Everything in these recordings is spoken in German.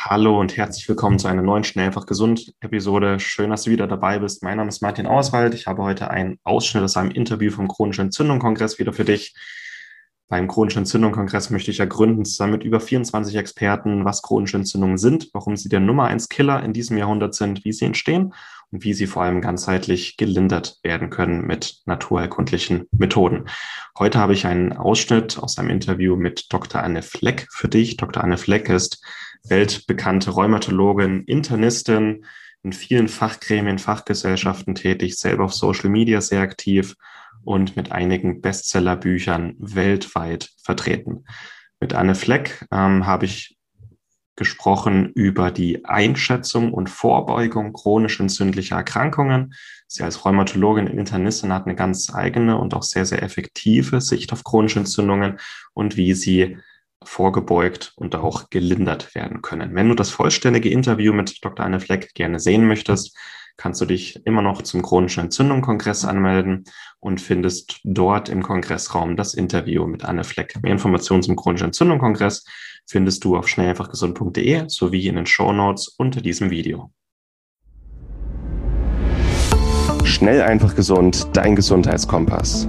Hallo und herzlich willkommen zu einer neuen Schnell einfach gesund Episode. Schön, dass du wieder dabei bist. Mein Name ist Martin Auswald. Ich habe heute einen Ausschnitt aus einem Interview vom Chronischen Entzündung Kongress wieder für dich. Beim Chronischen Entzündung Kongress möchte ich ergründen, zusammen mit über 24 Experten, was chronische Entzündungen sind, warum sie der Nummer eins Killer in diesem Jahrhundert sind, wie sie entstehen und wie sie vor allem ganzheitlich gelindert werden können mit naturheilkundlichen Methoden. Heute habe ich einen Ausschnitt aus einem Interview mit Dr. Anne Fleck für dich. Dr. Anne Fleck ist weltbekannte Rheumatologin, Internistin, in vielen Fachgremien, Fachgesellschaften tätig, selber auf Social Media sehr aktiv und mit einigen Bestsellerbüchern weltweit vertreten. Mit Anne Fleck ähm, habe ich gesprochen über die Einschätzung und Vorbeugung chronisch entzündlicher Erkrankungen. Sie als Rheumatologin und Internistin hat eine ganz eigene und auch sehr, sehr effektive Sicht auf chronische Entzündungen und wie sie vorgebeugt und auch gelindert werden können. Wenn du das vollständige Interview mit Dr. Anne Fleck gerne sehen möchtest, kannst du dich immer noch zum chronischen Entzündung-Kongress anmelden und findest dort im Kongressraum das Interview mit Anne Fleck. Mehr Informationen zum chronischen Entzündung-Kongress findest du auf schnelleinfachgesund.de sowie in den Show Notes unter diesem Video. Schnell einfach gesund, dein Gesundheitskompass.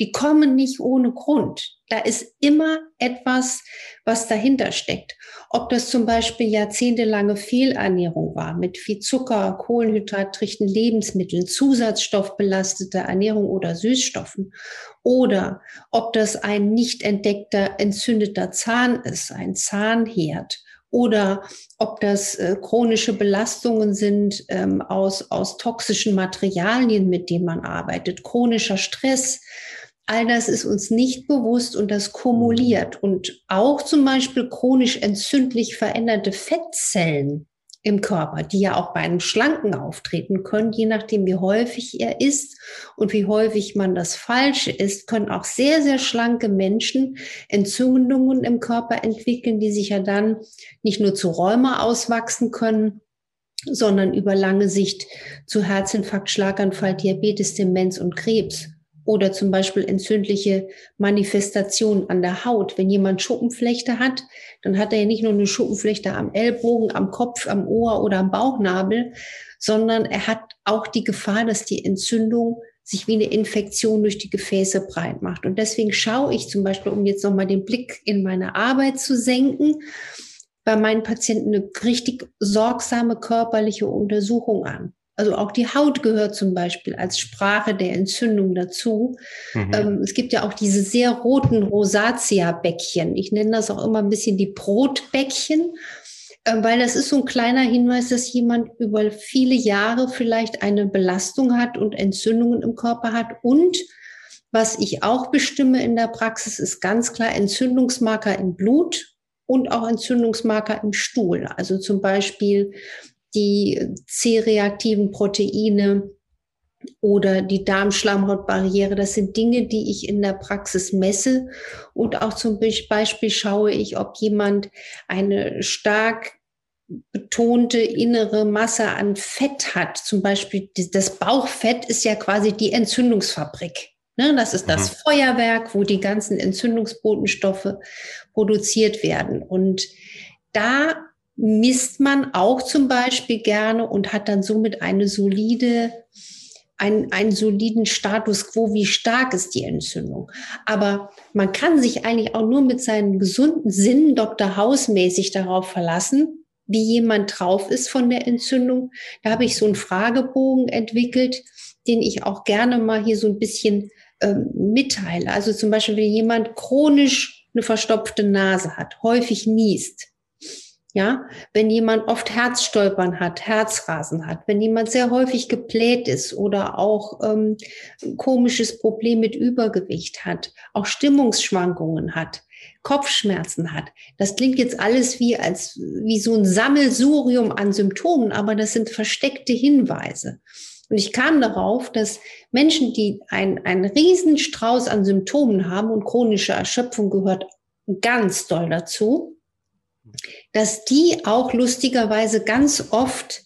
Die kommen nicht ohne Grund. Da ist immer etwas, was dahinter steckt. Ob das zum Beispiel jahrzehntelange Fehlernährung war mit viel Zucker, kohlenhydratrichten Lebensmitteln, zusatzstoffbelasteter Ernährung oder Süßstoffen. Oder ob das ein nicht entdeckter entzündeter Zahn ist, ein Zahnherd oder ob das äh, chronische Belastungen sind ähm, aus, aus toxischen Materialien, mit denen man arbeitet, chronischer Stress, All das ist uns nicht bewusst und das kumuliert. Und auch zum Beispiel chronisch entzündlich veränderte Fettzellen im Körper, die ja auch bei einem Schlanken auftreten können, je nachdem, wie häufig er ist und wie häufig man das Falsche ist, können auch sehr, sehr schlanke Menschen Entzündungen im Körper entwickeln, die sich ja dann nicht nur zu Rheuma auswachsen können, sondern über lange Sicht zu Herzinfarkt, Schlaganfall, Diabetes, Demenz und Krebs oder zum Beispiel entzündliche Manifestationen an der Haut. Wenn jemand Schuppenflechte hat, dann hat er ja nicht nur eine Schuppenflechte am Ellbogen, am Kopf, am Ohr oder am Bauchnabel, sondern er hat auch die Gefahr, dass die Entzündung sich wie eine Infektion durch die Gefäße breit macht. Und deswegen schaue ich zum Beispiel, um jetzt nochmal den Blick in meine Arbeit zu senken, bei meinen Patienten eine richtig sorgsame körperliche Untersuchung an. Also auch die Haut gehört zum Beispiel als Sprache der Entzündung dazu. Mhm. Ähm, es gibt ja auch diese sehr roten Rosatia-Bäckchen. Ich nenne das auch immer ein bisschen die Brotbäckchen, äh, weil das ist so ein kleiner Hinweis, dass jemand über viele Jahre vielleicht eine Belastung hat und Entzündungen im Körper hat. Und was ich auch bestimme in der Praxis, ist ganz klar Entzündungsmarker im Blut und auch Entzündungsmarker im Stuhl. Also zum Beispiel die C-reaktiven Proteine oder die Darmschlammhautbarriere. Das sind Dinge, die ich in der Praxis messe. Und auch zum Beispiel schaue ich, ob jemand eine stark betonte innere Masse an Fett hat. Zum Beispiel das Bauchfett ist ja quasi die Entzündungsfabrik. Ne, das ist das mhm. Feuerwerk, wo die ganzen Entzündungsbotenstoffe produziert werden. Und da misst man auch zum Beispiel gerne und hat dann somit eine solide, einen, einen soliden Status quo, wie stark ist die Entzündung. Aber man kann sich eigentlich auch nur mit seinen gesunden Sinnen Dr. Hausmäßig darauf verlassen, wie jemand drauf ist von der Entzündung. Da habe ich so einen Fragebogen entwickelt, den ich auch gerne mal hier so ein bisschen ähm, mitteile. Also zum Beispiel, wenn jemand chronisch eine verstopfte Nase hat, häufig niest, ja, wenn jemand oft Herzstolpern hat, Herzrasen hat, wenn jemand sehr häufig gebläht ist oder auch ähm, komisches Problem mit Übergewicht hat, auch Stimmungsschwankungen hat, Kopfschmerzen hat. Das klingt jetzt alles wie als, wie so ein Sammelsurium an Symptomen, aber das sind versteckte Hinweise. Und ich kam darauf, dass Menschen, die ein, einen Riesenstrauß an Symptomen haben und chronische Erschöpfung gehört ganz doll dazu, dass die auch lustigerweise ganz oft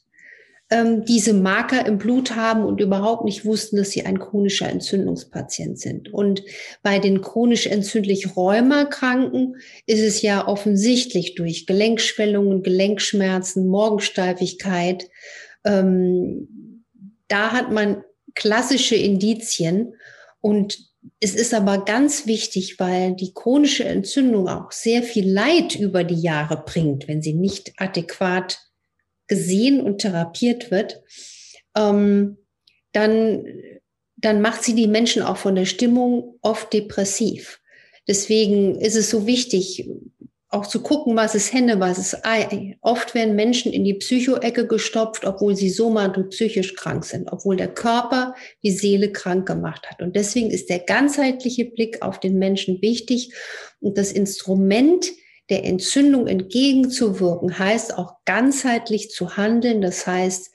ähm, diese Marker im Blut haben und überhaupt nicht wussten, dass sie ein chronischer Entzündungspatient sind. Und bei den chronisch entzündlich Rheumakranken ist es ja offensichtlich durch Gelenkschwellungen, Gelenkschmerzen, Morgensteifigkeit. Ähm, da hat man klassische Indizien und es ist aber ganz wichtig, weil die chronische Entzündung auch sehr viel Leid über die Jahre bringt, wenn sie nicht adäquat gesehen und therapiert wird, ähm, dann, dann macht sie die Menschen auch von der Stimmung oft depressiv. Deswegen ist es so wichtig, auch zu gucken, was ist Henne, was ist Ei. Oft werden Menschen in die Psychoecke gestopft, obwohl sie psychisch krank sind, obwohl der Körper die Seele krank gemacht hat. Und deswegen ist der ganzheitliche Blick auf den Menschen wichtig und das Instrument der Entzündung entgegenzuwirken, heißt auch ganzheitlich zu handeln. Das heißt,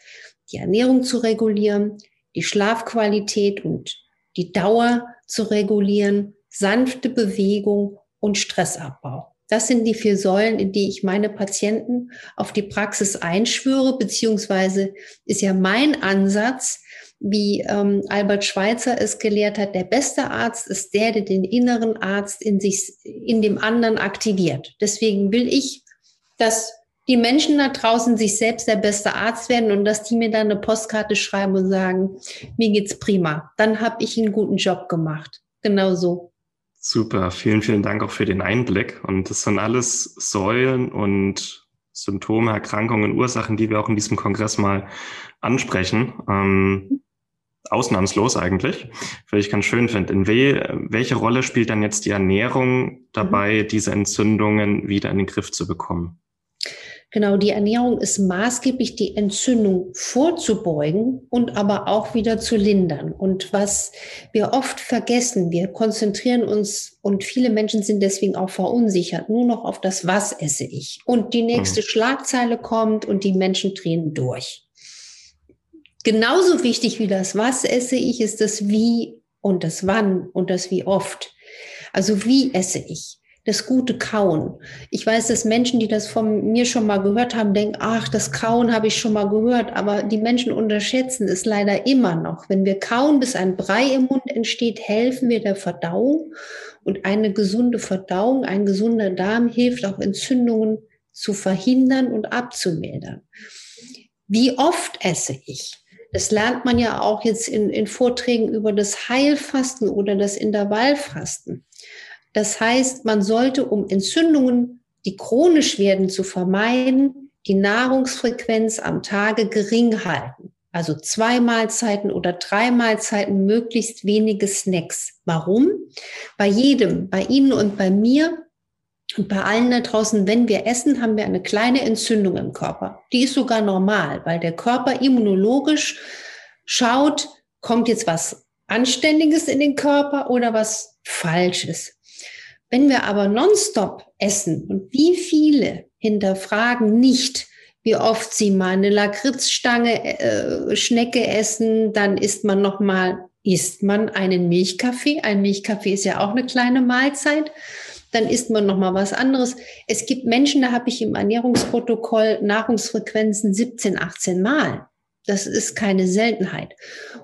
die Ernährung zu regulieren, die Schlafqualität und die Dauer zu regulieren, sanfte Bewegung und Stressabbau. Das sind die vier Säulen, in die ich meine Patienten auf die Praxis einschwöre, beziehungsweise ist ja mein Ansatz, wie ähm, Albert Schweitzer es gelehrt hat, der beste Arzt ist der, der den inneren Arzt in sich, in dem anderen aktiviert. Deswegen will ich, dass die Menschen da draußen sich selbst der beste Arzt werden und dass die mir dann eine Postkarte schreiben und sagen, mir geht's prima. Dann habe ich einen guten Job gemacht. Genau so. Super, vielen, vielen Dank auch für den Einblick. Und das sind alles Säulen und Symptome, Erkrankungen, Ursachen, die wir auch in diesem Kongress mal ansprechen. Ähm, ausnahmslos eigentlich, weil ich ganz schön finde. In we welche Rolle spielt dann jetzt die Ernährung dabei, mhm. diese Entzündungen wieder in den Griff zu bekommen? Genau, die Ernährung ist maßgeblich, die Entzündung vorzubeugen und aber auch wieder zu lindern. Und was wir oft vergessen, wir konzentrieren uns und viele Menschen sind deswegen auch verunsichert, nur noch auf das, was esse ich. Und die nächste mhm. Schlagzeile kommt und die Menschen drehen durch. Genauso wichtig wie das Was esse ich, ist das Wie und das Wann und das Wie oft. Also wie esse ich? Das gute Kauen. Ich weiß, dass Menschen, die das von mir schon mal gehört haben, denken, ach, das Kauen habe ich schon mal gehört. Aber die Menschen unterschätzen es leider immer noch. Wenn wir kauen, bis ein Brei im Mund entsteht, helfen wir der Verdauung. Und eine gesunde Verdauung, ein gesunder Darm hilft auch Entzündungen zu verhindern und abzumildern. Wie oft esse ich? Das lernt man ja auch jetzt in, in Vorträgen über das Heilfasten oder das Intervallfasten. Das heißt, man sollte, um Entzündungen, die chronisch werden, zu vermeiden, die Nahrungsfrequenz am Tage gering halten. Also zwei Mahlzeiten oder drei Mahlzeiten, möglichst wenige Snacks. Warum? Bei jedem, bei Ihnen und bei mir und bei allen da draußen, wenn wir essen, haben wir eine kleine Entzündung im Körper. Die ist sogar normal, weil der Körper immunologisch schaut, kommt jetzt was Anständiges in den Körper oder was Falsches. Wenn wir aber nonstop essen und wie viele hinterfragen nicht, wie oft sie mal eine Lakritzstange, äh, Schnecke essen, dann isst man noch mal, isst man einen Milchkaffee. Ein Milchkaffee ist ja auch eine kleine Mahlzeit dann isst man noch mal was anderes. Es gibt Menschen, da habe ich im Ernährungsprotokoll Nahrungsfrequenzen 17, 18 Mal. Das ist keine Seltenheit.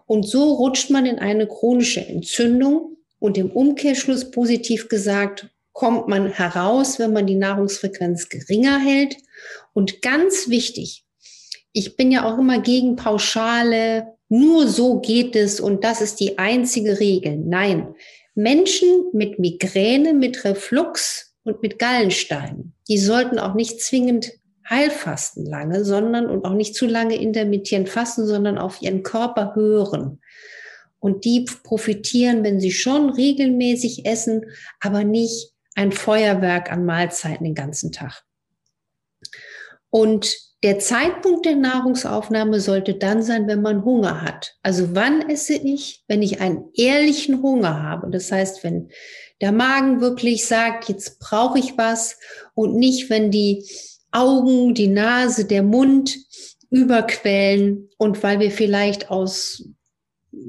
Und so rutscht man in eine chronische Entzündung und im Umkehrschluss positiv gesagt, kommt man heraus, wenn man die Nahrungsfrequenz geringer hält. Und ganz wichtig, ich bin ja auch immer gegen pauschale, nur so geht es und das ist die einzige Regel. Nein, Menschen mit Migräne, mit Reflux und mit Gallensteinen, die sollten auch nicht zwingend Heilfasten lange, sondern und auch nicht zu lange intermittierend fasten, sondern auf ihren Körper hören. Und die profitieren, wenn sie schon regelmäßig essen, aber nicht ein Feuerwerk an Mahlzeiten den ganzen Tag. Und der Zeitpunkt der Nahrungsaufnahme sollte dann sein, wenn man Hunger hat. Also wann esse ich? Wenn ich einen ehrlichen Hunger habe. Das heißt, wenn der Magen wirklich sagt, jetzt brauche ich was und nicht, wenn die Augen, die Nase, der Mund überquellen und weil wir vielleicht aus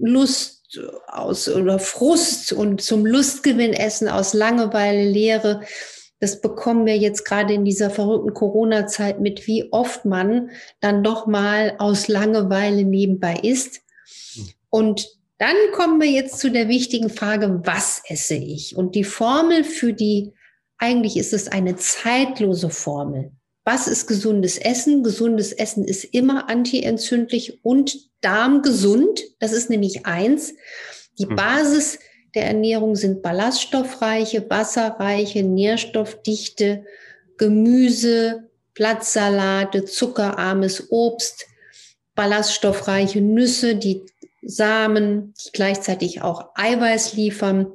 Lust aus oder Frust und zum Lustgewinn essen, aus Langeweile, Leere. Das bekommen wir jetzt gerade in dieser verrückten Corona-Zeit mit, wie oft man dann doch mal aus Langeweile nebenbei isst. Und dann kommen wir jetzt zu der wichtigen Frage, was esse ich? Und die Formel für die, eigentlich ist es eine zeitlose Formel. Was ist gesundes Essen? Gesundes Essen ist immer antientzündlich und darmgesund. Das ist nämlich eins. Die hm. Basis der Ernährung sind ballaststoffreiche, wasserreiche, nährstoffdichte Gemüse, Blattsalate, zuckerarmes Obst, ballaststoffreiche Nüsse, die Samen, die gleichzeitig auch Eiweiß liefern,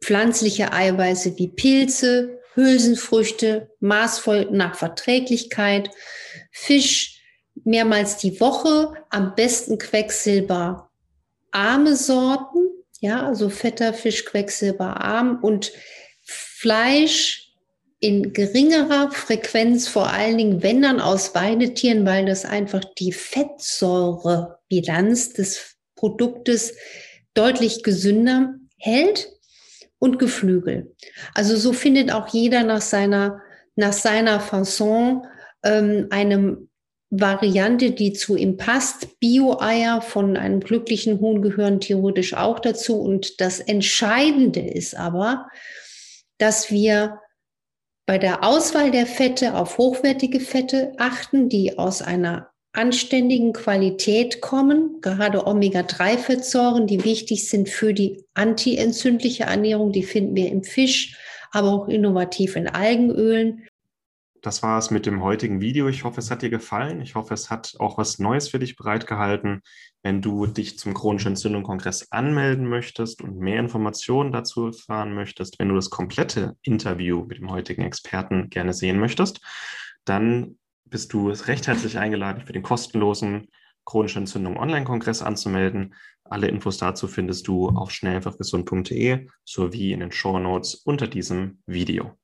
pflanzliche Eiweiße wie Pilze, Hülsenfrüchte, maßvoll nach Verträglichkeit, Fisch mehrmals die Woche, am besten Quecksilber arme Sorten, ja, also fetter Fisch Quecksilberarm und Fleisch in geringerer Frequenz, vor allen Dingen wenn dann aus Weidetieren, weil das einfach die Fettsäurebilanz des Produktes deutlich gesünder hält und Geflügel. Also so findet auch jeder nach seiner, nach seiner Fasson ähm, eine Variante, die zu ihm passt. Bio-Eier von einem glücklichen Huhn gehören theoretisch auch dazu. Und das Entscheidende ist aber, dass wir bei der Auswahl der Fette auf hochwertige Fette achten, die aus einer anständigen Qualität kommen, gerade Omega-3-Fettsäuren, die wichtig sind für die antientzündliche Ernährung, die finden wir im Fisch, aber auch innovativ in Algenölen. Das war es mit dem heutigen Video. Ich hoffe, es hat dir gefallen. Ich hoffe, es hat auch was Neues für dich bereitgehalten. Wenn du dich zum chronischen Entzündung-Kongress anmelden möchtest und mehr Informationen dazu erfahren möchtest, wenn du das komplette Interview mit dem heutigen Experten gerne sehen möchtest, dann bist du recht herzlich eingeladen, für den kostenlosen chronische Entzündung Online-Kongress anzumelden. Alle Infos dazu findest du auf schnellfachgesund.de sowie in den Show Notes unter diesem Video.